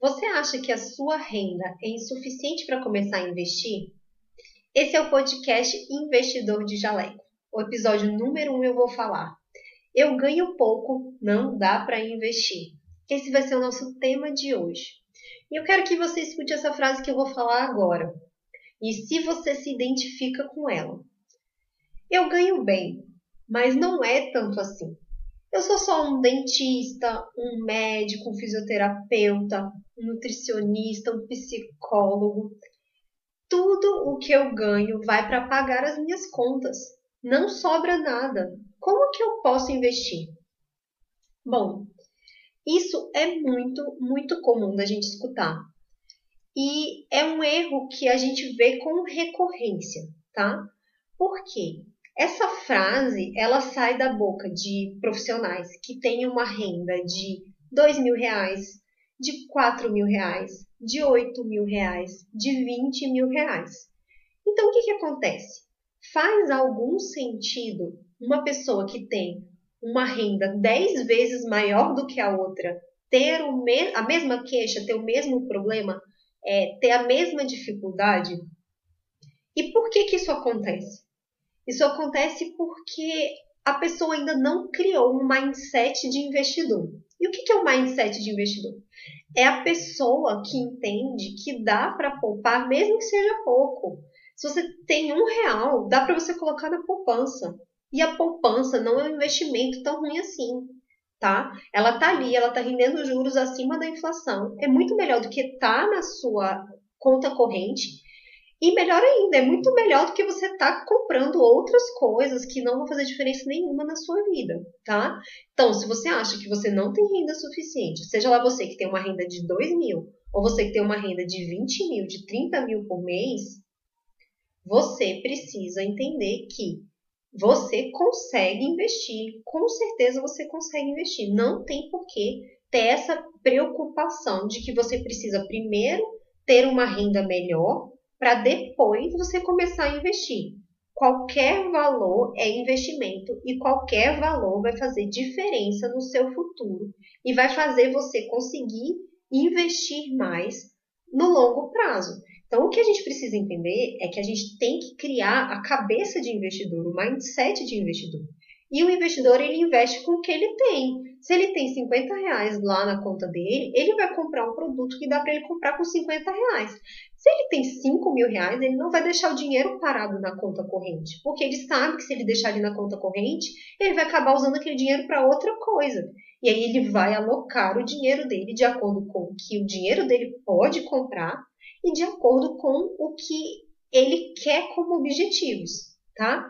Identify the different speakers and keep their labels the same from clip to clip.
Speaker 1: Você acha que a sua renda é insuficiente para começar a investir? Esse é o podcast Investidor de Jaleco. O episódio número 1 um eu vou falar. Eu ganho pouco, não dá para investir. Esse vai ser o nosso tema de hoje. E eu quero que você escute essa frase que eu vou falar agora. E se você se identifica com ela. Eu ganho bem, mas não é tanto assim. Eu sou só um dentista, um médico, um fisioterapeuta, um nutricionista, um psicólogo. Tudo o que eu ganho vai para pagar as minhas contas. Não sobra nada. Como que eu posso investir? Bom, isso é muito, muito comum da gente escutar. E é um erro que a gente vê com recorrência, tá? Por quê? Essa frase, ela sai da boca de profissionais que têm uma renda de dois mil reais, de quatro mil reais, de oito mil reais, de vinte mil reais. Então, o que, que acontece? Faz algum sentido uma pessoa que tem uma renda dez vezes maior do que a outra ter o me a mesma queixa, ter o mesmo problema, é, ter a mesma dificuldade? E por que, que isso acontece? Isso acontece porque a pessoa ainda não criou um mindset de investidor. E o que é o mindset de investidor? É a pessoa que entende que dá para poupar, mesmo que seja pouco. Se você tem um real, dá para você colocar na poupança. E a poupança não é um investimento tão ruim assim, tá? Ela tá ali, ela tá rendendo juros acima da inflação. É muito melhor do que tá na sua conta corrente e melhor ainda, é muito melhor do que você estar tá comprando outras coisas que não vão fazer diferença nenhuma na sua vida, tá? Então, se você acha que você não tem renda suficiente, seja lá você que tem uma renda de 2 mil, ou você que tem uma renda de 20 mil, de 30 mil por mês, você precisa entender que você consegue investir. Com certeza você consegue investir. Não tem por que ter essa preocupação de que você precisa primeiro ter uma renda melhor para depois você começar a investir. Qualquer valor é investimento e qualquer valor vai fazer diferença no seu futuro e vai fazer você conseguir investir mais no longo prazo. Então, o que a gente precisa entender é que a gente tem que criar a cabeça de investidor, o mindset de investidor. E o investidor, ele investe com o que ele tem. Se ele tem 50 reais lá na conta dele, ele vai comprar um produto que dá para ele comprar com 50 reais. Se ele tem 5 mil reais, ele não vai deixar o dinheiro parado na conta corrente, porque ele sabe que se ele deixar ali na conta corrente, ele vai acabar usando aquele dinheiro para outra coisa. E aí ele vai alocar o dinheiro dele de acordo com o que o dinheiro dele pode comprar e de acordo com o que ele quer como objetivos, tá?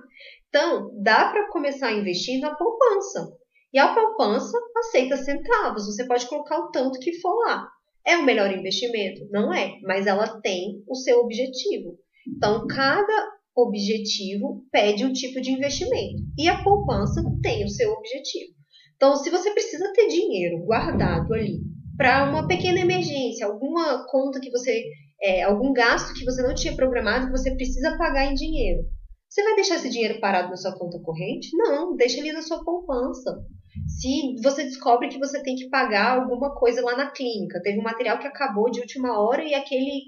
Speaker 1: Então, dá para começar a investir na poupança. E a poupança aceita centavos, você pode colocar o tanto que for lá. É o melhor investimento? Não é, mas ela tem o seu objetivo. Então, cada objetivo pede um tipo de investimento e a poupança tem o seu objetivo. Então, se você precisa ter dinheiro guardado ali para uma pequena emergência, alguma conta que você, é, algum gasto que você não tinha programado que você precisa pagar em dinheiro, você vai deixar esse dinheiro parado na sua conta corrente? Não, deixa ele na sua poupança. Se você descobre que você tem que pagar alguma coisa lá na clínica, teve um material que acabou de última hora e aquele,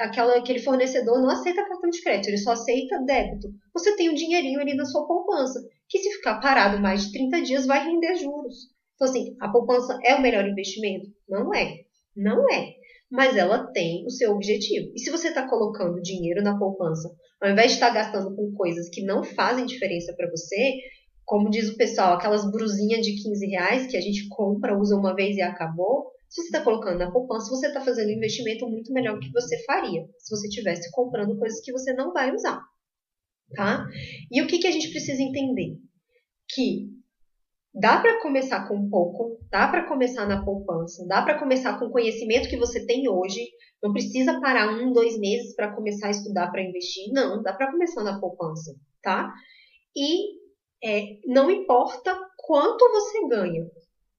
Speaker 1: aquela, aquele fornecedor não aceita cartão de crédito, ele só aceita débito. Você tem um dinheirinho ali na sua poupança, que se ficar parado mais de 30 dias vai render juros. Então, assim, a poupança é o melhor investimento? Não é. Não é mas ela tem o seu objetivo. E se você está colocando dinheiro na poupança, ao invés de estar tá gastando com coisas que não fazem diferença para você, como diz o pessoal, aquelas brusinhas de 15 reais que a gente compra, usa uma vez e acabou, se você está colocando na poupança, você está fazendo um investimento muito melhor que você faria se você estivesse comprando coisas que você não vai usar. Tá? E o que, que a gente precisa entender? Que Dá para começar com pouco, dá para começar na poupança, dá para começar com o conhecimento que você tem hoje. Não precisa parar um, dois meses para começar a estudar para investir. Não, dá para começar na poupança, tá? E é, não importa quanto você ganha,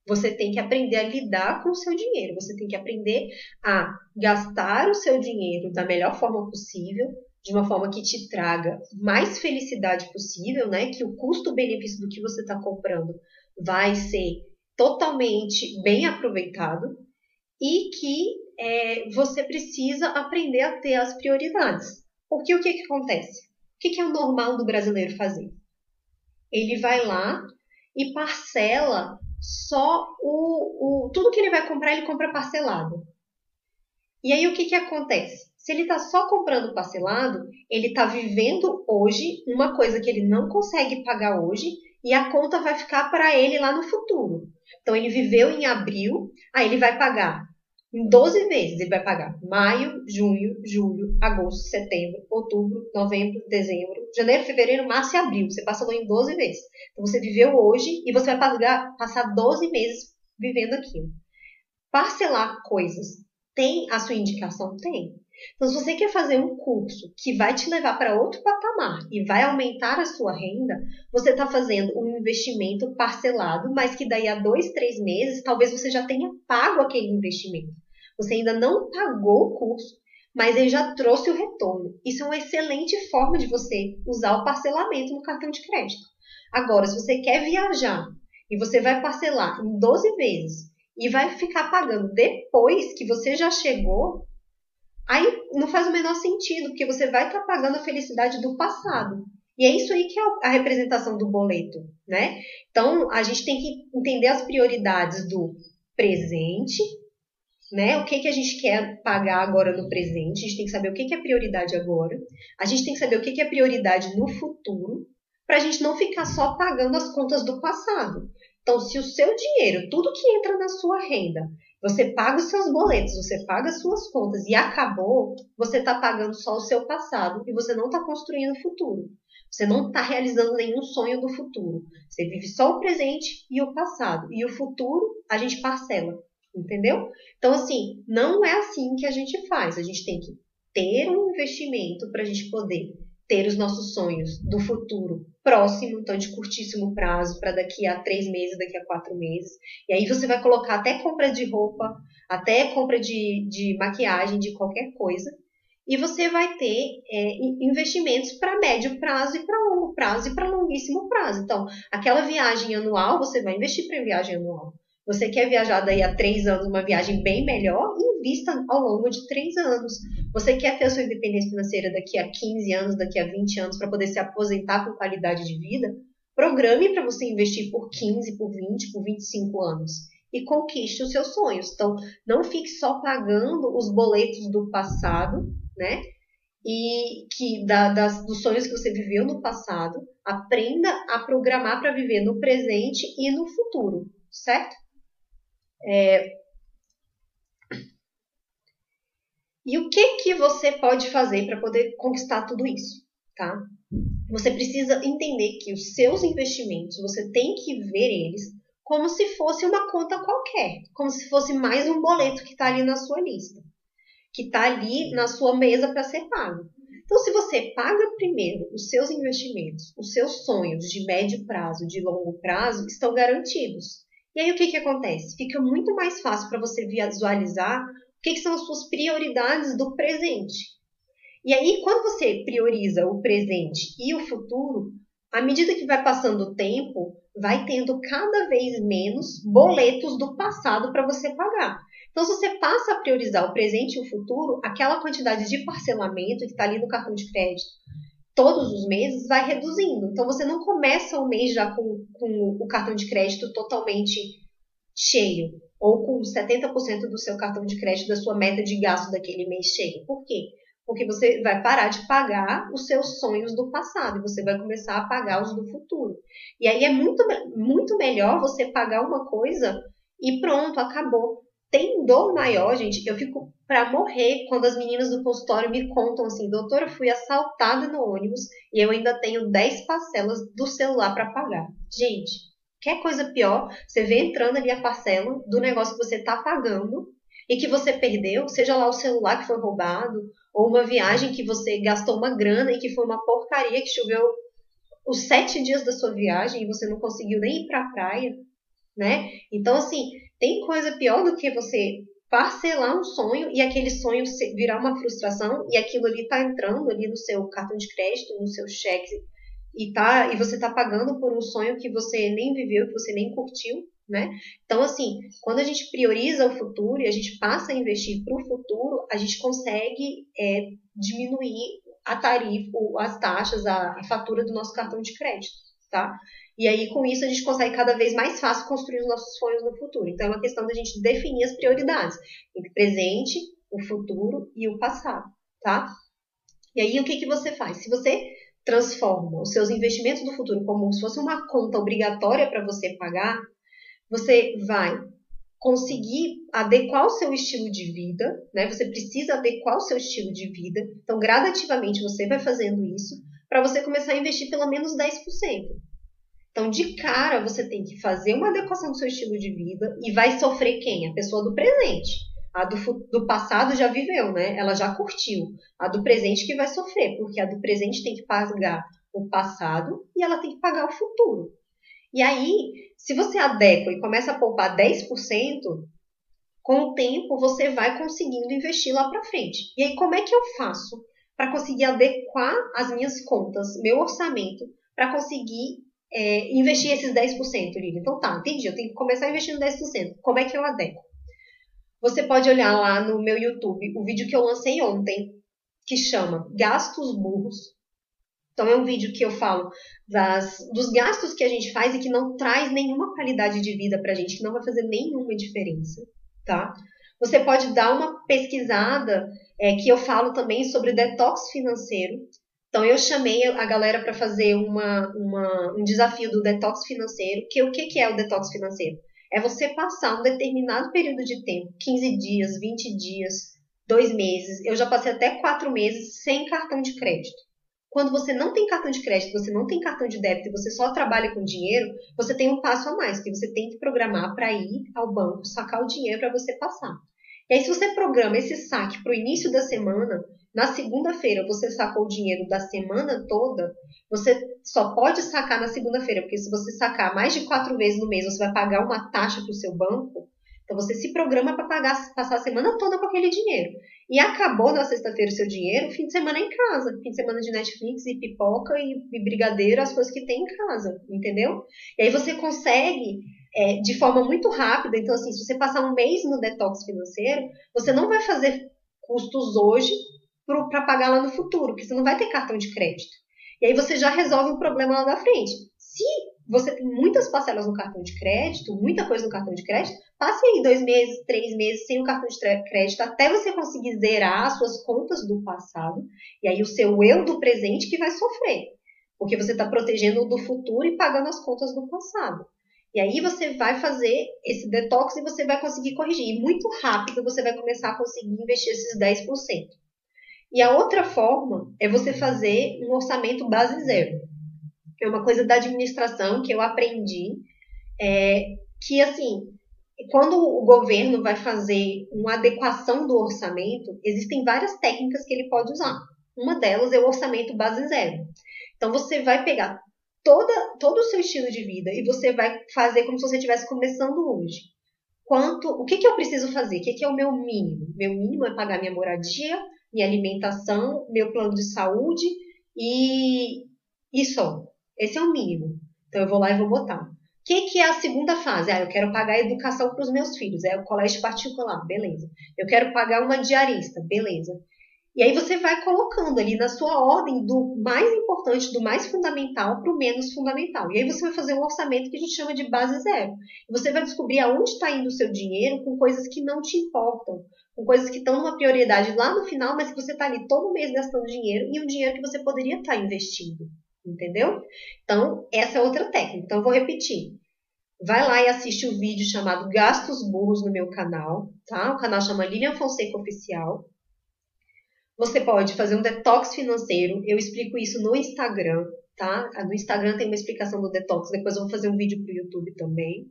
Speaker 1: você tem que aprender a lidar com o seu dinheiro. Você tem que aprender a gastar o seu dinheiro da melhor forma possível, de uma forma que te traga mais felicidade possível, né? Que o custo-benefício do que você está comprando vai ser totalmente bem aproveitado e que é, você precisa aprender a ter as prioridades. Porque o que, que acontece? O que, que é o normal do brasileiro fazer? Ele vai lá e parcela só o, o tudo que ele vai comprar, ele compra parcelado. E aí o que, que acontece? Se ele está só comprando parcelado, ele está vivendo hoje uma coisa que ele não consegue pagar hoje e a conta vai ficar para ele lá no futuro. Então ele viveu em abril, aí ele vai pagar em 12 vezes. Ele vai pagar maio, junho, julho, agosto, setembro, outubro, novembro, dezembro, janeiro, fevereiro, março e abril. Você passou em 12 vezes. Então você viveu hoje e você vai pagar, passar 12 meses vivendo aquilo. Parcelar coisas tem a sua indicação? Tem. Então, se você quer fazer um curso que vai te levar para outro patamar e vai aumentar a sua renda, você está fazendo um investimento parcelado, mas que daí a dois, três meses, talvez você já tenha pago aquele investimento. Você ainda não pagou o curso, mas ele já trouxe o retorno. Isso é uma excelente forma de você usar o parcelamento no cartão de crédito. Agora, se você quer viajar e você vai parcelar em 12 vezes e vai ficar pagando depois que você já chegou, Aí não faz o menor sentido, porque você vai estar tá pagando a felicidade do passado. E é isso aí que é a representação do boleto, né? Então, a gente tem que entender as prioridades do presente, né? O que, que a gente quer pagar agora no presente, a gente tem que saber o que, que é prioridade agora, a gente tem que saber o que, que é prioridade no futuro, para a gente não ficar só pagando as contas do passado. Então, se o seu dinheiro, tudo que entra na sua renda, você paga os seus boletos, você paga as suas contas e acabou, você está pagando só o seu passado e você não está construindo o futuro. Você não está realizando nenhum sonho do futuro. Você vive só o presente e o passado. E o futuro a gente parcela. Entendeu? Então, assim, não é assim que a gente faz. A gente tem que ter um investimento para a gente poder ter os nossos sonhos do futuro próximo, então de curtíssimo prazo, para daqui a três meses, daqui a quatro meses. E aí você vai colocar até compra de roupa, até compra de, de maquiagem, de qualquer coisa. E você vai ter é, investimentos para médio prazo e para longo prazo e para longuíssimo prazo. Então, aquela viagem anual, você vai investir para viagem anual. Você quer viajar daí a três anos, uma viagem bem melhor, invista ao longo de três anos. Você quer ter a sua independência financeira daqui a 15 anos, daqui a 20 anos, para poder se aposentar com qualidade de vida? Programe para você investir por 15, por 20, por 25 anos e conquiste os seus sonhos. Então, não fique só pagando os boletos do passado, né? E que da, das, dos sonhos que você viveu no passado, aprenda a programar para viver no presente e no futuro, certo? É, E o que que você pode fazer para poder conquistar tudo isso, tá? Você precisa entender que os seus investimentos, você tem que ver eles como se fosse uma conta qualquer, como se fosse mais um boleto que está ali na sua lista, que está ali na sua mesa para ser pago. Então, se você paga primeiro os seus investimentos, os seus sonhos de médio prazo, de longo prazo, estão garantidos. E aí o que, que acontece? Fica muito mais fácil para você visualizar o que, que são as suas prioridades do presente. E aí, quando você prioriza o presente e o futuro, à medida que vai passando o tempo, vai tendo cada vez menos boletos do passado para você pagar. Então, se você passa a priorizar o presente e o futuro, aquela quantidade de parcelamento que está ali no cartão de crédito todos os meses vai reduzindo. Então, você não começa o mês já com, com o cartão de crédito totalmente cheio ou com 70% do seu cartão de crédito da sua meta de gasto daquele mês cheio. Por quê? Porque você vai parar de pagar os seus sonhos do passado e você vai começar a pagar os do futuro. E aí é muito, muito melhor você pagar uma coisa e pronto, acabou. Tem dor maior, gente. Eu fico para morrer quando as meninas do consultório me contam assim: doutora, fui assaltada no ônibus e eu ainda tenho 10 parcelas do celular para pagar. Gente, Quer coisa pior, você vê entrando ali a parcela do negócio que você está pagando e que você perdeu, seja lá o celular que foi roubado, ou uma viagem que você gastou uma grana e que foi uma porcaria que choveu os sete dias da sua viagem e você não conseguiu nem ir para a praia, né? Então, assim, tem coisa pior do que você parcelar um sonho e aquele sonho virar uma frustração e aquilo ali tá entrando ali no seu cartão de crédito, no seu cheque e, tá, e você está pagando por um sonho que você nem viveu, que você nem curtiu, né? Então, assim, quando a gente prioriza o futuro e a gente passa a investir para o futuro, a gente consegue é, diminuir a tarifa, as taxas, a, a fatura do nosso cartão de crédito, tá? E aí, com isso, a gente consegue cada vez mais fácil construir os nossos sonhos no futuro. Então, é uma questão da gente definir as prioridades entre o presente, o futuro e o passado, tá? E aí, o que, que você faz? Se você transforma os seus investimentos do futuro como se fosse uma conta obrigatória para você pagar, você vai conseguir adequar o seu estilo de vida, né? Você precisa adequar o seu estilo de vida. Então, gradativamente você vai fazendo isso para você começar a investir pelo menos 10%. Então, de cara, você tem que fazer uma adequação do seu estilo de vida e vai sofrer quem? A pessoa do presente. A do, do passado já viveu, né? Ela já curtiu. A do presente que vai sofrer, porque a do presente tem que pagar o passado e ela tem que pagar o futuro. E aí, se você adequa e começa a poupar 10%, com o tempo você vai conseguindo investir lá para frente. E aí, como é que eu faço para conseguir adequar as minhas contas, meu orçamento, para conseguir é, investir esses 10%, Lívia? Então tá, entendi, eu tenho que começar investindo 10%. Como é que eu adequo? Você pode olhar lá no meu YouTube o vídeo que eu lancei ontem, que chama Gastos Burros. Então é um vídeo que eu falo das, dos gastos que a gente faz e que não traz nenhuma qualidade de vida pra gente, que não vai fazer nenhuma diferença, tá? Você pode dar uma pesquisada, é, que eu falo também sobre detox financeiro. Então eu chamei a galera para fazer uma, uma, um desafio do detox financeiro, que o que, que é o detox financeiro? É você passar um determinado período de tempo, 15 dias, 20 dias, dois meses. Eu já passei até quatro meses sem cartão de crédito. Quando você não tem cartão de crédito, você não tem cartão de débito e você só trabalha com dinheiro, você tem um passo a mais, que você tem que programar para ir ao banco, sacar o dinheiro para você passar. E aí, se você programa esse saque para o início da semana, na segunda-feira você sacou o dinheiro da semana toda, você só pode sacar na segunda-feira, porque se você sacar mais de quatro vezes no mês, você vai pagar uma taxa para o seu banco. Então você se programa para pagar, passar a semana toda com aquele dinheiro. E acabou na sexta-feira o seu dinheiro, fim de semana em casa. Fim de semana de Netflix e pipoca e, e brigadeiro, as coisas que tem em casa, entendeu? E aí você consegue é, de forma muito rápida. Então, assim, se você passar um mês no detox financeiro, você não vai fazer custos hoje para pagar lá no futuro, porque você não vai ter cartão de crédito. E aí você já resolve o problema lá da frente. Se você tem muitas parcelas no cartão de crédito, muita coisa no cartão de crédito, passe aí dois meses, três meses sem o cartão de crédito até você conseguir zerar as suas contas do passado. E aí o seu eu do presente que vai sofrer. Porque você está protegendo o do futuro e pagando as contas do passado. E aí você vai fazer esse detox e você vai conseguir corrigir. E muito rápido você vai começar a conseguir investir esses 10%. E a outra forma é você fazer um orçamento base zero. É uma coisa da administração que eu aprendi, é, que assim, quando o governo vai fazer uma adequação do orçamento, existem várias técnicas que ele pode usar. Uma delas é o orçamento base zero. Então você vai pegar toda, todo o seu estilo de vida e você vai fazer como se você estivesse começando hoje. Quanto, o que, que eu preciso fazer? O que, que é o meu mínimo? Meu mínimo é pagar minha moradia, minha alimentação, meu plano de saúde e, e só. Esse é o mínimo. Então eu vou lá e vou botar. O que, que é a segunda fase? Ah, eu quero pagar a educação para os meus filhos. É o colégio particular, beleza. Eu quero pagar uma diarista, beleza. E aí você vai colocando ali na sua ordem do mais importante, do mais fundamental para o menos fundamental. E aí você vai fazer um orçamento que a gente chama de base zero. E você vai descobrir aonde está indo o seu dinheiro com coisas que não te importam, com coisas que estão numa prioridade lá no final, mas que você está ali todo mês gastando dinheiro e um dinheiro que você poderia estar tá investindo. Entendeu? Então, essa é outra técnica. Então, eu vou repetir. Vai lá e assiste o um vídeo chamado Gastos Burros no meu canal, tá? O canal chama Lilian Fonseca Oficial. Você pode fazer um detox financeiro. Eu explico isso no Instagram, tá? No Instagram tem uma explicação do detox. Depois eu vou fazer um vídeo para o YouTube também.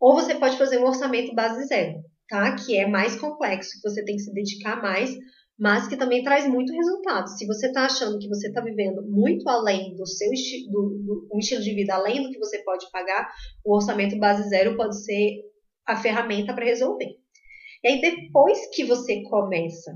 Speaker 1: Ou você pode fazer um orçamento base zero tá? Que é mais complexo, que você tem que se dedicar mais, mas que também traz muito resultado. Se você está achando que você está vivendo muito além do seu esti do, do, um estilo de vida, além do que você pode pagar, o orçamento base zero pode ser a ferramenta para resolver. E aí, depois que você começa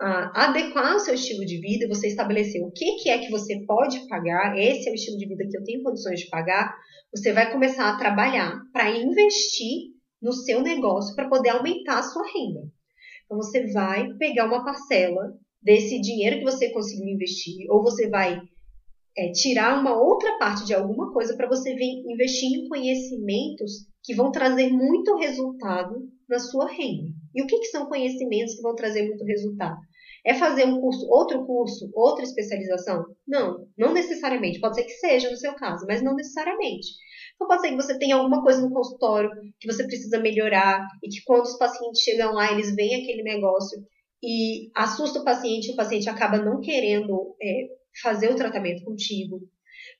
Speaker 1: adequar o seu estilo de vida, você estabelecer o que, que é que você pode pagar, esse é o estilo de vida que eu tenho condições de pagar, Você vai começar a trabalhar para investir no seu negócio para poder aumentar a sua renda. Então você vai pegar uma parcela desse dinheiro que você conseguiu investir, ou você vai é, tirar uma outra parte de alguma coisa para você vir investir em conhecimentos que vão trazer muito resultado na sua renda. E o que, que são conhecimentos que vão trazer muito resultado? É fazer um curso, outro curso, outra especialização? Não, não necessariamente. Pode ser que seja no seu caso, mas não necessariamente. Então pode ser que você tenha alguma coisa no consultório que você precisa melhorar e que quando os pacientes chegam lá, eles veem aquele negócio e assusta o paciente, o paciente acaba não querendo é, fazer o tratamento contigo.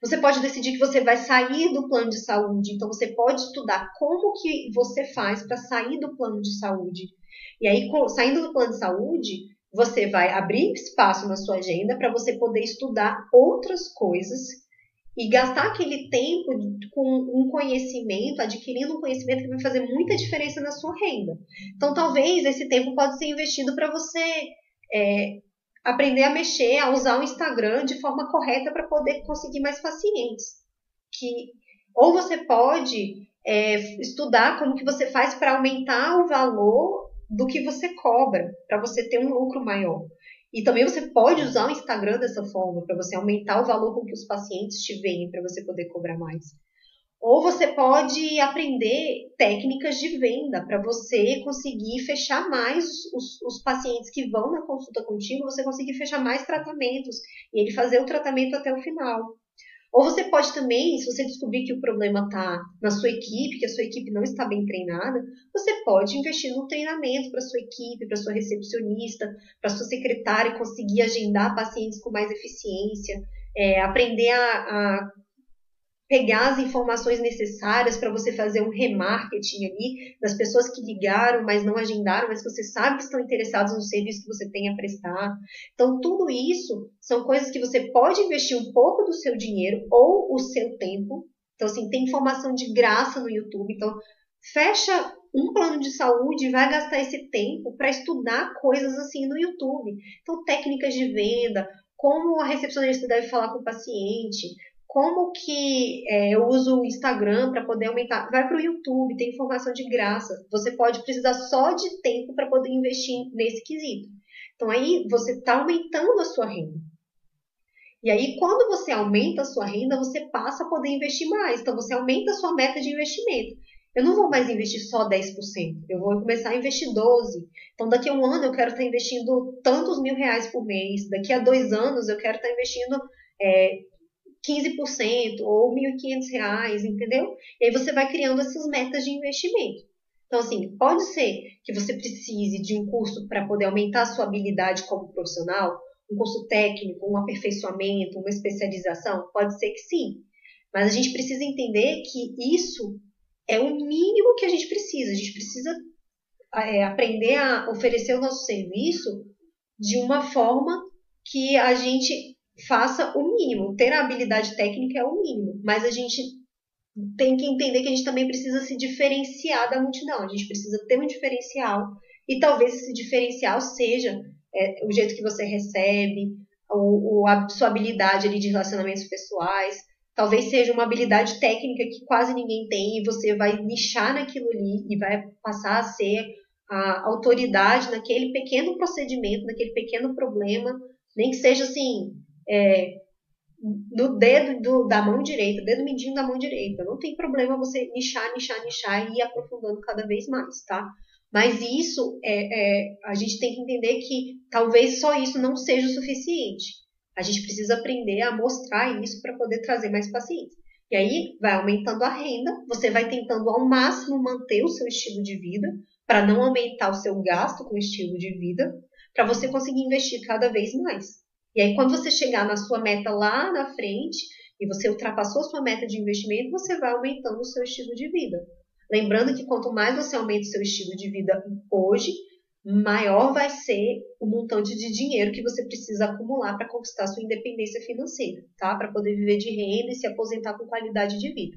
Speaker 1: Você pode decidir que você vai sair do plano de saúde, então você pode estudar como que você faz para sair do plano de saúde. E aí, saindo do plano de saúde, você vai abrir espaço na sua agenda para você poder estudar outras coisas e gastar aquele tempo com um conhecimento, adquirindo um conhecimento que vai fazer muita diferença na sua renda. Então, talvez esse tempo pode ser investido para você é, aprender a mexer, a usar o Instagram de forma correta para poder conseguir mais pacientes. Que, ou você pode é, estudar como que você faz para aumentar o valor do que você cobra, para você ter um lucro maior. E também você pode usar o Instagram dessa forma, para você aumentar o valor com que os pacientes te veem, para você poder cobrar mais. Ou você pode aprender técnicas de venda para você conseguir fechar mais os, os, pacientes que vão na consulta contigo, você conseguir fechar mais tratamentos e ele fazer o tratamento até o final. Ou você pode também, se você descobrir que o problema está na sua equipe, que a sua equipe não está bem treinada, você pode investir no treinamento para sua equipe, para sua recepcionista, para sua secretária conseguir agendar pacientes com mais eficiência, é, aprender a, a pegar as informações necessárias para você fazer um remarketing ali das pessoas que ligaram, mas não agendaram, mas você sabe que estão interessados no serviço que você tem a prestar. Então, tudo isso são coisas que você pode investir um pouco do seu dinheiro ou o seu tempo. Então, assim, tem informação de graça no YouTube. Então, fecha um plano de saúde e vai gastar esse tempo para estudar coisas assim no YouTube. Então, técnicas de venda, como a recepcionista deve falar com o paciente, como que é, eu uso o Instagram para poder aumentar? Vai para o YouTube, tem informação de graça. Você pode precisar só de tempo para poder investir nesse quesito. Então aí você está aumentando a sua renda. E aí, quando você aumenta a sua renda, você passa a poder investir mais. Então, você aumenta a sua meta de investimento. Eu não vou mais investir só 10%, eu vou começar a investir 12%. Então, daqui a um ano eu quero estar investindo tantos mil reais por mês. Daqui a dois anos eu quero estar investindo é, 15% ou R$ 1.500, entendeu? E aí você vai criando essas metas de investimento. Então, assim, pode ser que você precise de um curso para poder aumentar a sua habilidade como profissional, um curso técnico, um aperfeiçoamento, uma especialização? Pode ser que sim. Mas a gente precisa entender que isso é o mínimo que a gente precisa. A gente precisa é, aprender a oferecer o nosso serviço de uma forma que a gente faça o mínimo. Ter a habilidade técnica é o mínimo, mas a gente tem que entender que a gente também precisa se diferenciar da multidão. A gente precisa ter um diferencial e talvez esse diferencial seja é, o jeito que você recebe, ou, a sua habilidade ali de relacionamentos pessoais. Talvez seja uma habilidade técnica que quase ninguém tem e você vai nichar naquilo ali e vai passar a ser a autoridade naquele pequeno procedimento, naquele pequeno problema, nem que seja assim, é, do dedo do, da mão direita, dedo mindinho da mão direita. Não tem problema você nichar, nichar, nichar e ir aprofundando cada vez mais, tá? Mas isso é, é, a gente tem que entender que talvez só isso não seja o suficiente. A gente precisa aprender a mostrar isso para poder trazer mais pacientes. E aí vai aumentando a renda, você vai tentando ao máximo manter o seu estilo de vida, para não aumentar o seu gasto com o estilo de vida, para você conseguir investir cada vez mais. E aí, quando você chegar na sua meta lá na frente e você ultrapassou sua meta de investimento, você vai aumentando o seu estilo de vida. Lembrando que quanto mais você aumenta o seu estilo de vida hoje, maior vai ser o montante de dinheiro que você precisa acumular para conquistar sua independência financeira, tá? Para poder viver de renda e se aposentar com qualidade de vida.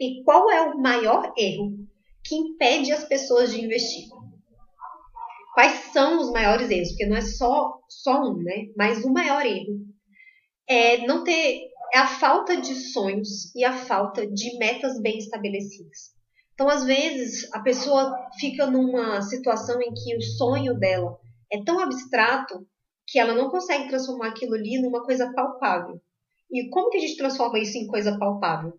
Speaker 1: E qual é o maior erro que impede as pessoas de investir? Quais são os maiores erros, porque não é só, só um, né? Mas o maior erro é não ter é a falta de sonhos e a falta de metas bem estabelecidas. Então, às vezes, a pessoa fica numa situação em que o sonho dela é tão abstrato que ela não consegue transformar aquilo ali numa coisa palpável. E como que a gente transforma isso em coisa palpável?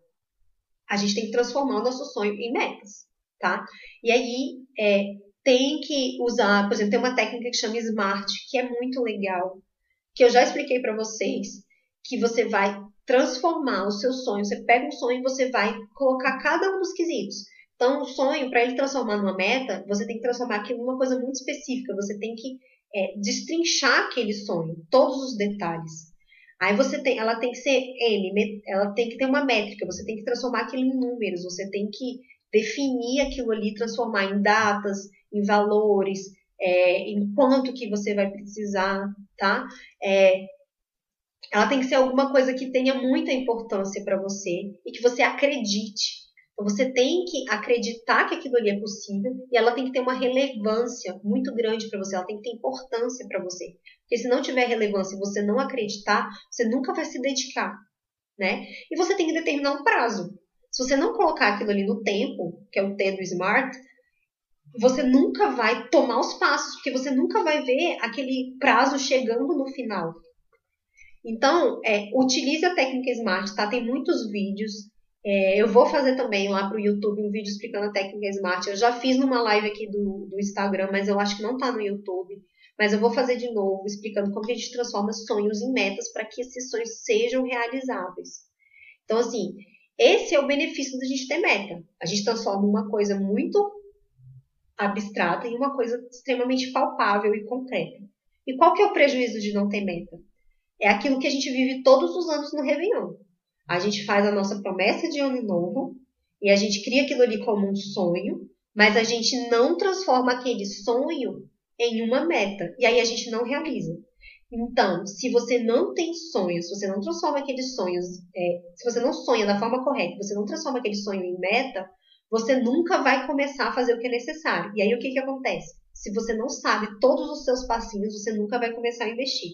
Speaker 1: A gente tem que transformar o nosso sonho em metas, tá? E aí é, tem que usar, por exemplo, tem uma técnica que chama SMART, que é muito legal, que eu já expliquei para vocês, que você vai transformar o seu sonho. Você pega um sonho e você vai colocar cada um dos quesitos. Então, o sonho, para ele transformar numa meta, você tem que transformar aquilo numa coisa muito específica. Você tem que é, destrinchar aquele sonho, todos os detalhes. Aí você tem, ela tem que ser M, ela tem que ter uma métrica, você tem que transformar aquilo em números, você tem que definir aquilo ali, transformar em datas, em valores, é, em quanto que você vai precisar, tá? É, ela tem que ser alguma coisa que tenha muita importância para você e que você acredite. Então você tem que acreditar que aquilo ali é possível e ela tem que ter uma relevância muito grande para você, ela tem que ter importância para você. Porque se não tiver relevância e você não acreditar, você nunca vai se dedicar, né? E você tem que determinar um prazo. Se você não colocar aquilo ali no tempo, que é o T do Smart, você nunca vai tomar os passos, porque você nunca vai ver aquele prazo chegando no final. Então, é, utilize a técnica Smart, tá? Tem muitos vídeos. É, eu vou fazer também lá para o YouTube um vídeo explicando a técnica Smart. Eu já fiz numa live aqui do, do Instagram, mas eu acho que não está no YouTube. Mas eu vou fazer de novo, explicando como a gente transforma sonhos em metas para que esses sonhos sejam realizáveis. Então, assim, esse é o benefício da gente ter meta. A gente transforma uma coisa muito abstrata em uma coisa extremamente palpável e concreta. E qual que é o prejuízo de não ter meta? É aquilo que a gente vive todos os anos no Réveillon. A gente faz a nossa promessa de ano novo e a gente cria aquilo ali como um sonho, mas a gente não transforma aquele sonho em uma meta. E aí a gente não realiza. Então, se você não tem sonhos, se você não transforma aqueles sonhos, é, se você não sonha da forma correta, você não transforma aquele sonho em meta, você nunca vai começar a fazer o que é necessário. E aí o que, que acontece? Se você não sabe todos os seus passinhos, você nunca vai começar a investir.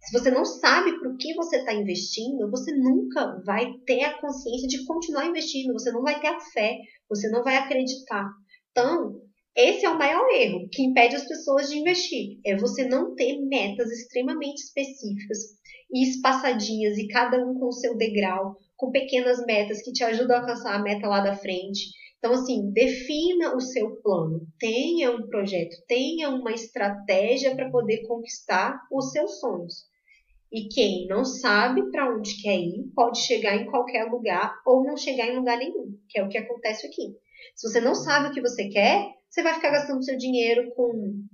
Speaker 1: Se você não sabe para o que você está investindo, você nunca vai ter a consciência de continuar investindo, você não vai ter a fé, você não vai acreditar. Então, esse é o maior erro que impede as pessoas de investir. É você não ter metas extremamente específicas e espaçadinhas e cada um com o seu degrau, com pequenas metas que te ajudam a alcançar a meta lá da frente. Então, assim, defina o seu plano, tenha um projeto, tenha uma estratégia para poder conquistar os seus sonhos. E quem não sabe para onde quer ir pode chegar em qualquer lugar ou não chegar em lugar nenhum, que é o que acontece aqui. Se você não sabe o que você quer, você vai ficar gastando seu dinheiro com,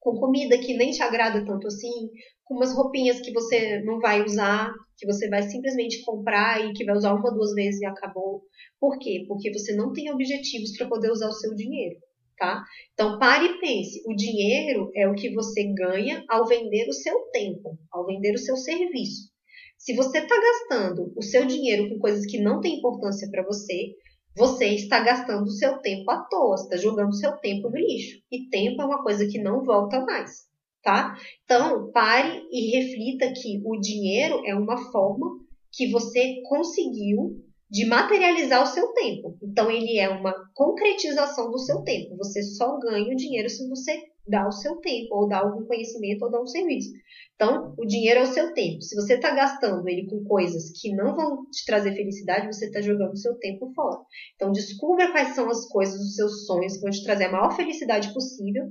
Speaker 1: com comida que nem te agrada tanto assim, com umas roupinhas que você não vai usar, que você vai simplesmente comprar e que vai usar uma, duas vezes e acabou. Por quê? Porque você não tem objetivos para poder usar o seu dinheiro tá? Então pare e pense, o dinheiro é o que você ganha ao vender o seu tempo, ao vender o seu serviço. Se você está gastando o seu dinheiro com coisas que não têm importância para você, você está gastando seu tempo à toa, está jogando seu tempo no lixo. E tempo é uma coisa que não volta mais, tá? Então, pare e reflita que o dinheiro é uma forma que você conseguiu de materializar o seu tempo. Então, ele é uma concretização do seu tempo. Você só ganha o dinheiro se você dá o seu tempo, ou dá algum conhecimento, ou dá um serviço. Então, o dinheiro é o seu tempo. Se você está gastando ele com coisas que não vão te trazer felicidade, você está jogando o seu tempo fora. Então, descubra quais são as coisas dos seus sonhos que vão te trazer a maior felicidade possível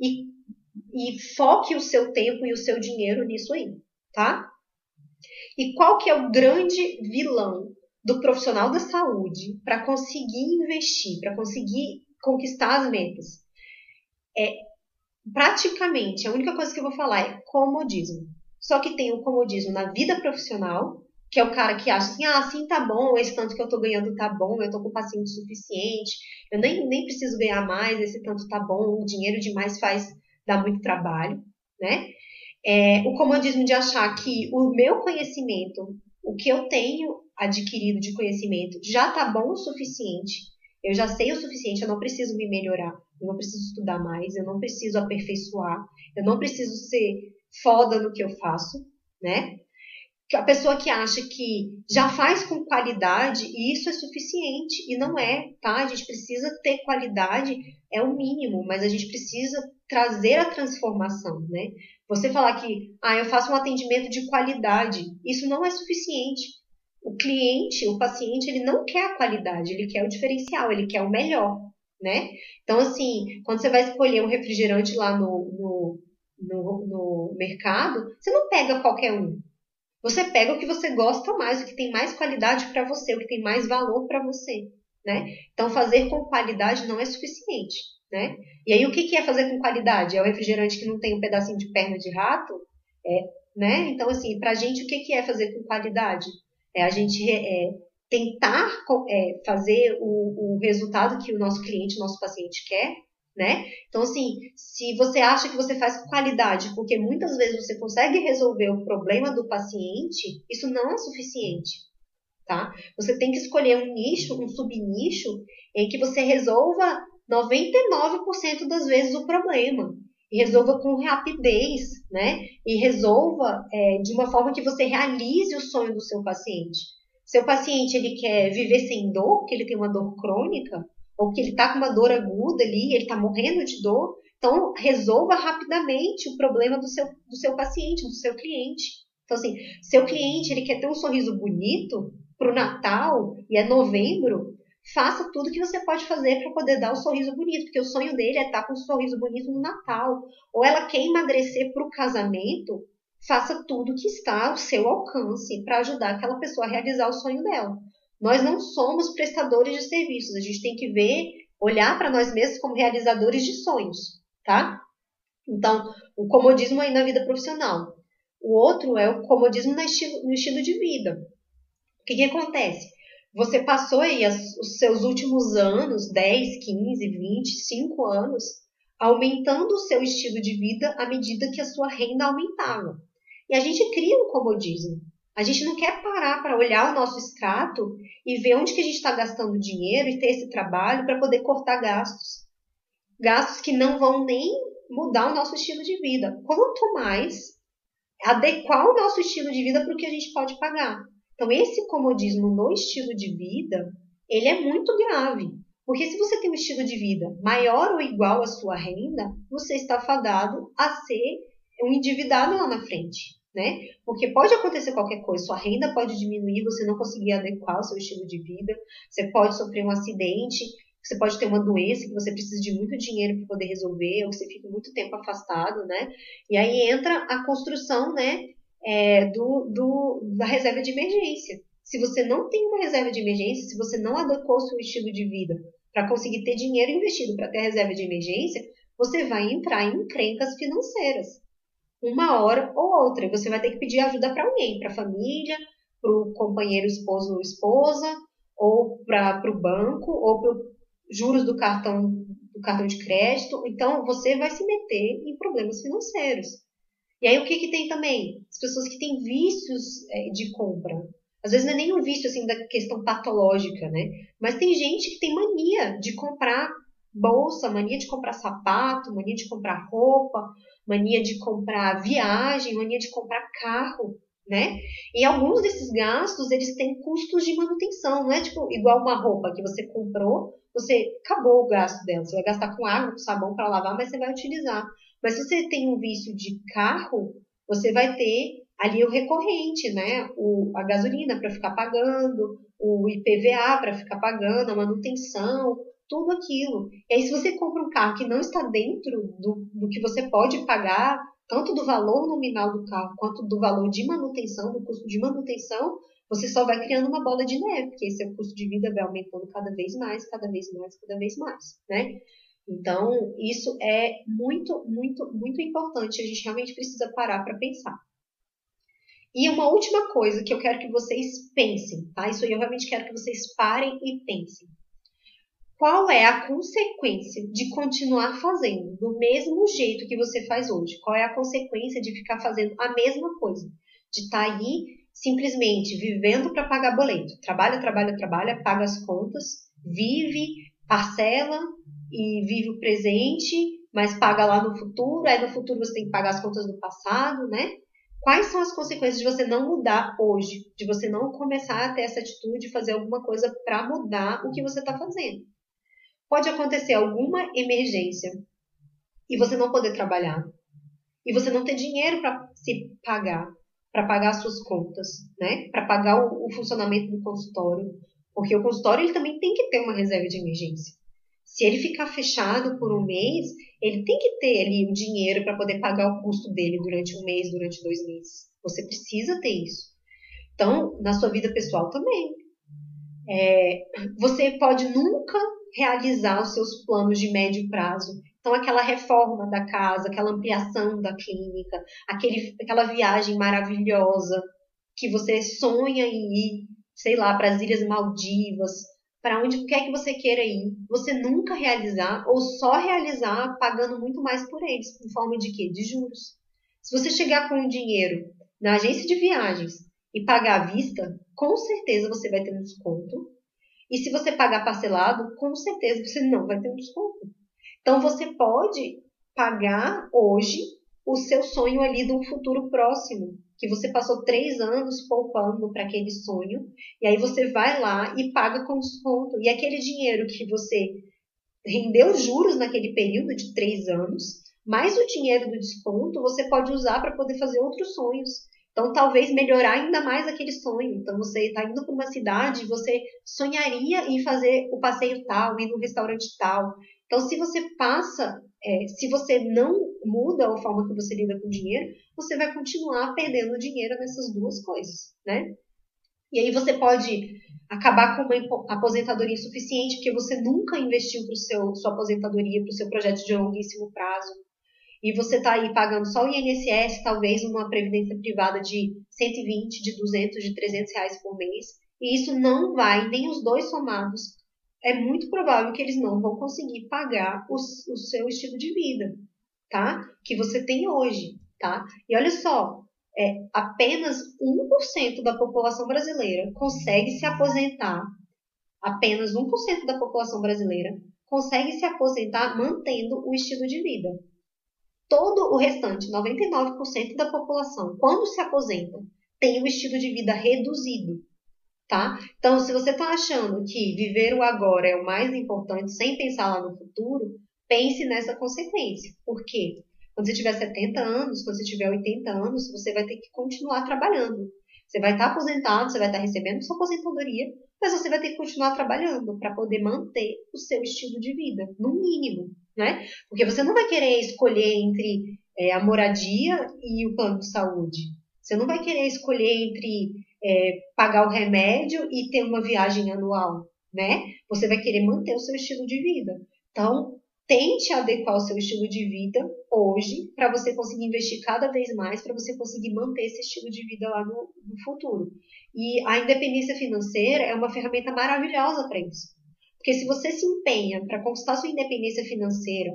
Speaker 1: e, e foque o seu tempo e o seu dinheiro nisso aí, tá? E qual que é o grande vilão do profissional da saúde para conseguir investir, para conseguir conquistar as metas. É praticamente a única coisa que eu vou falar é comodismo. Só que tem o comodismo na vida profissional, que é o cara que acha assim, ah, assim tá bom, esse tanto que eu tô ganhando tá bom, eu tô com paciente suficiente, eu nem, nem preciso ganhar mais, esse tanto tá bom, o dinheiro demais faz, dá muito trabalho, né? É, o comodismo de achar que o meu conhecimento, o que eu tenho adquirido de conhecimento já está bom o suficiente, eu já sei o suficiente, eu não preciso me melhorar, eu não preciso estudar mais, eu não preciso aperfeiçoar, eu não preciso ser foda no que eu faço, né? a pessoa que acha que já faz com qualidade e isso é suficiente e não é, tá? A gente precisa ter qualidade, é o mínimo, mas a gente precisa trazer a transformação, né? Você falar que, ah, eu faço um atendimento de qualidade, isso não é suficiente. O cliente, o paciente, ele não quer a qualidade, ele quer o diferencial, ele quer o melhor, né? Então, assim, quando você vai escolher um refrigerante lá no, no, no, no mercado, você não pega qualquer um. Você pega o que você gosta mais, o que tem mais qualidade para você, o que tem mais valor para você, né? Então fazer com qualidade não é suficiente, né? E aí o que é fazer com qualidade? É o refrigerante que não tem um pedacinho de perna de rato, é, né? Então assim, para a gente o que é fazer com qualidade? É a gente é, tentar é, fazer o, o resultado que o nosso cliente, nosso paciente quer, né? Então, assim, se você acha que você faz com qualidade, porque muitas vezes você consegue resolver o problema do paciente, isso não é suficiente, tá? Você tem que escolher um nicho, um subnicho, em que você resolva 99% das vezes o problema. E resolva com rapidez, né? E resolva é, de uma forma que você realize o sonho do seu paciente. Seu paciente, ele quer viver sem dor, que ele tem uma dor crônica, ou que ele está com uma dor aguda ali, ele está morrendo de dor, então resolva rapidamente o problema do seu, do seu paciente, do seu cliente. Então, assim, seu cliente ele quer ter um sorriso bonito para o Natal e é novembro, faça tudo que você pode fazer para poder dar o um sorriso bonito, porque o sonho dele é estar tá com um sorriso bonito no Natal. Ou ela quer emagrecer para o casamento, faça tudo que está ao seu alcance para ajudar aquela pessoa a realizar o sonho dela. Nós não somos prestadores de serviços, a gente tem que ver, olhar para nós mesmos como realizadores de sonhos, tá? Então, o comodismo aí na vida profissional. O outro é o comodismo no estilo, de vida. O que, que acontece? Você passou aí as, os seus últimos anos, 10, 15, 20, 5 anos, aumentando o seu estilo de vida à medida que a sua renda aumentava. E a gente cria um comodismo. A gente não quer parar para olhar o nosso extrato e ver onde que a gente está gastando dinheiro e ter esse trabalho para poder cortar gastos. Gastos que não vão nem mudar o nosso estilo de vida. Quanto mais adequar o nosso estilo de vida para o que a gente pode pagar. Então, esse comodismo no estilo de vida, ele é muito grave. Porque se você tem um estilo de vida maior ou igual à sua renda, você está fadado a ser um endividado lá na frente né? Porque pode acontecer qualquer coisa, sua renda pode diminuir, você não conseguir adequar o seu estilo de vida, você pode sofrer um acidente, você pode ter uma doença que você precisa de muito dinheiro para poder resolver, ou você fica muito tempo afastado, né? E aí entra a construção, né, é, do, do, da reserva de emergência. Se você não tem uma reserva de emergência, se você não adequou o seu estilo de vida para conseguir ter dinheiro investido para ter reserva de emergência, você vai entrar em encrencas financeiras uma hora ou outra. Você vai ter que pedir ajuda para alguém, para a família, para o companheiro esposo ou esposa, ou para o banco, ou para juros do cartão, do cartão de crédito. Então, você vai se meter em problemas financeiros. E aí, o que, que tem também? As pessoas que têm vícios é, de compra. Às vezes não é nem um vício assim da questão patológica, né? Mas tem gente que tem mania de comprar bolsa, mania de comprar sapato, mania de comprar roupa, mania de comprar viagem, mania de comprar carro, né? E alguns desses gastos, eles têm custos de manutenção, não é tipo igual uma roupa que você comprou, você acabou o gasto dela, você vai gastar com água, com sabão para lavar, mas você vai utilizar. Mas se você tem um vício de carro, você vai ter ali o recorrente, né? O, a gasolina para ficar pagando, o IPVA para ficar pagando, a manutenção, tudo aquilo. E aí, se você compra um carro que não está dentro do, do que você pode pagar, tanto do valor nominal do carro quanto do valor de manutenção, do custo de manutenção, você só vai criando uma bola de neve, porque esse custo de vida vai aumentando cada vez mais, cada vez mais, cada vez mais, né? Então, isso é muito, muito, muito importante. A gente realmente precisa parar para pensar. E uma última coisa que eu quero que vocês pensem, tá? Isso eu realmente quero que vocês parem e pensem qual é a consequência de continuar fazendo do mesmo jeito que você faz hoje? Qual é a consequência de ficar fazendo a mesma coisa? De estar tá aí simplesmente vivendo para pagar boleto. Trabalha, trabalha, trabalha, paga as contas, vive, parcela e vive o presente, mas paga lá no futuro. Aí no futuro você tem que pagar as contas do passado, né? Quais são as consequências de você não mudar hoje? De você não começar a ter essa atitude de fazer alguma coisa para mudar o que você está fazendo? Pode acontecer alguma emergência e você não poder trabalhar. E você não ter dinheiro para se pagar, para pagar as suas contas, né? Para pagar o, o funcionamento do consultório. Porque o consultório ele também tem que ter uma reserva de emergência. Se ele ficar fechado por um mês, ele tem que ter ali o dinheiro para poder pagar o custo dele durante um mês, durante dois meses. Você precisa ter isso. Então, na sua vida pessoal também. É, você pode nunca realizar os seus planos de médio prazo. Então, aquela reforma da casa, aquela ampliação da clínica, aquele, aquela viagem maravilhosa que você sonha em ir, sei lá, para as Ilhas Maldivas, para onde quer que você queira ir, você nunca realizar ou só realizar pagando muito mais por eles, em forma de quê? De juros. Se você chegar com o dinheiro na agência de viagens e pagar à vista, com certeza você vai ter um desconto. E se você pagar parcelado, com certeza você não vai ter um desconto. Então você pode pagar hoje o seu sonho ali de um futuro próximo que você passou três anos poupando para aquele sonho, e aí você vai lá e paga com desconto. E aquele dinheiro que você rendeu juros naquele período de três anos, mais o dinheiro do desconto, você pode usar para poder fazer outros sonhos. Então, talvez melhorar ainda mais aquele sonho. Então, você está indo para uma cidade, você sonharia em fazer o passeio tal, ir no restaurante tal. Então, se você passa, é, se você não muda a forma que você lida com o dinheiro, você vai continuar perdendo dinheiro nessas duas coisas, né? E aí você pode acabar com uma aposentadoria insuficiente, porque você nunca investiu para sua aposentadoria, para o seu projeto de longuíssimo prazo. E você está aí pagando só o INSS, talvez uma previdência privada de 120, de 200, de 300 reais por mês. E isso não vai, nem os dois somados, é muito provável que eles não vão conseguir pagar o, o seu estilo de vida, tá? Que você tem hoje, tá? E olha só, é, apenas 1% da população brasileira consegue se aposentar, apenas 1% da população brasileira consegue se aposentar mantendo o estilo de vida. Todo o restante, 99% da população, quando se aposenta, tem o estilo de vida reduzido tá? Então, se você está achando que viver o agora é o mais importante sem pensar lá no futuro, pense nessa consequência. Por quê? Quando você tiver 70 anos, quando você tiver 80 anos, você vai ter que continuar trabalhando. Você vai estar tá aposentado, você vai estar tá recebendo sua aposentadoria, mas você vai ter que continuar trabalhando para poder manter o seu estilo de vida, no mínimo, né? Porque você não vai querer escolher entre é, a moradia e o plano de saúde. Você não vai querer escolher entre é, pagar o remédio e ter uma viagem anual, né? Você vai querer manter o seu estilo de vida. Então, tente adequar o seu estilo de vida hoje para você conseguir investir cada vez mais, para você conseguir manter esse estilo de vida lá no, no futuro. E a independência financeira é uma ferramenta maravilhosa para isso. Porque se você se empenha para conquistar sua independência financeira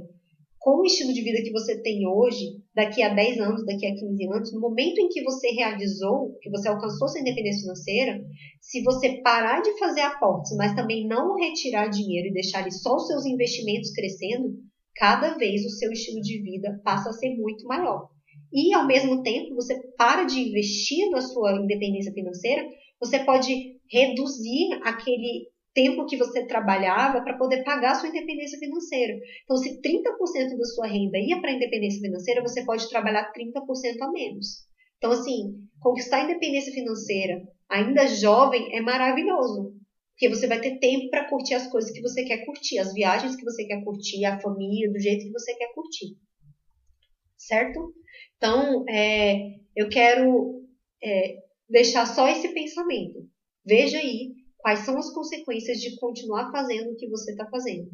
Speaker 1: com o estilo de vida que você tem hoje, daqui a 10 anos, daqui a 15 anos, no momento em que você realizou, que você alcançou sua independência financeira, se você parar de fazer aportes, mas também não retirar dinheiro e deixar só os seus investimentos crescendo, cada vez o seu estilo de vida passa a ser muito maior. E ao mesmo tempo, você para de investir na sua independência financeira, você pode reduzir aquele tempo que você trabalhava para poder pagar sua independência financeira. Então, se 30% da sua renda ia para a independência financeira, você pode trabalhar 30% a menos. Então, assim, conquistar a independência financeira ainda jovem é maravilhoso. Porque você vai ter tempo para curtir as coisas que você quer curtir, as viagens que você quer curtir, a família, do jeito que você quer curtir. Certo? Então, é, eu quero é, deixar só esse pensamento. Veja aí quais são as consequências de continuar fazendo o que você está fazendo.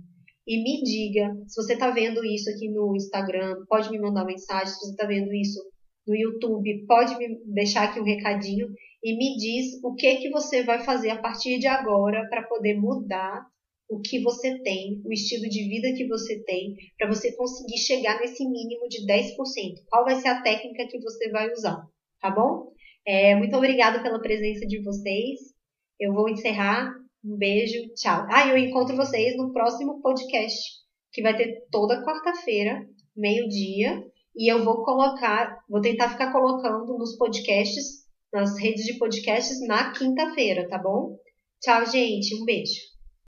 Speaker 1: E me diga, se você está vendo isso aqui no Instagram, pode me mandar mensagem. Se você está vendo isso no YouTube, pode me deixar aqui um recadinho e me diz o que que você vai fazer a partir de agora para poder mudar o que você tem, o estilo de vida que você tem, para você conseguir chegar nesse mínimo de 10%. Qual vai ser a técnica que você vai usar, tá bom? É, muito obrigada pela presença de vocês. Eu vou encerrar. Um beijo, tchau. Ah, eu encontro vocês no próximo podcast, que vai ter toda quarta-feira, meio-dia. E eu vou colocar, vou tentar ficar colocando nos podcasts, nas redes de podcasts na quinta-feira, tá bom? Tchau, gente. Um beijo.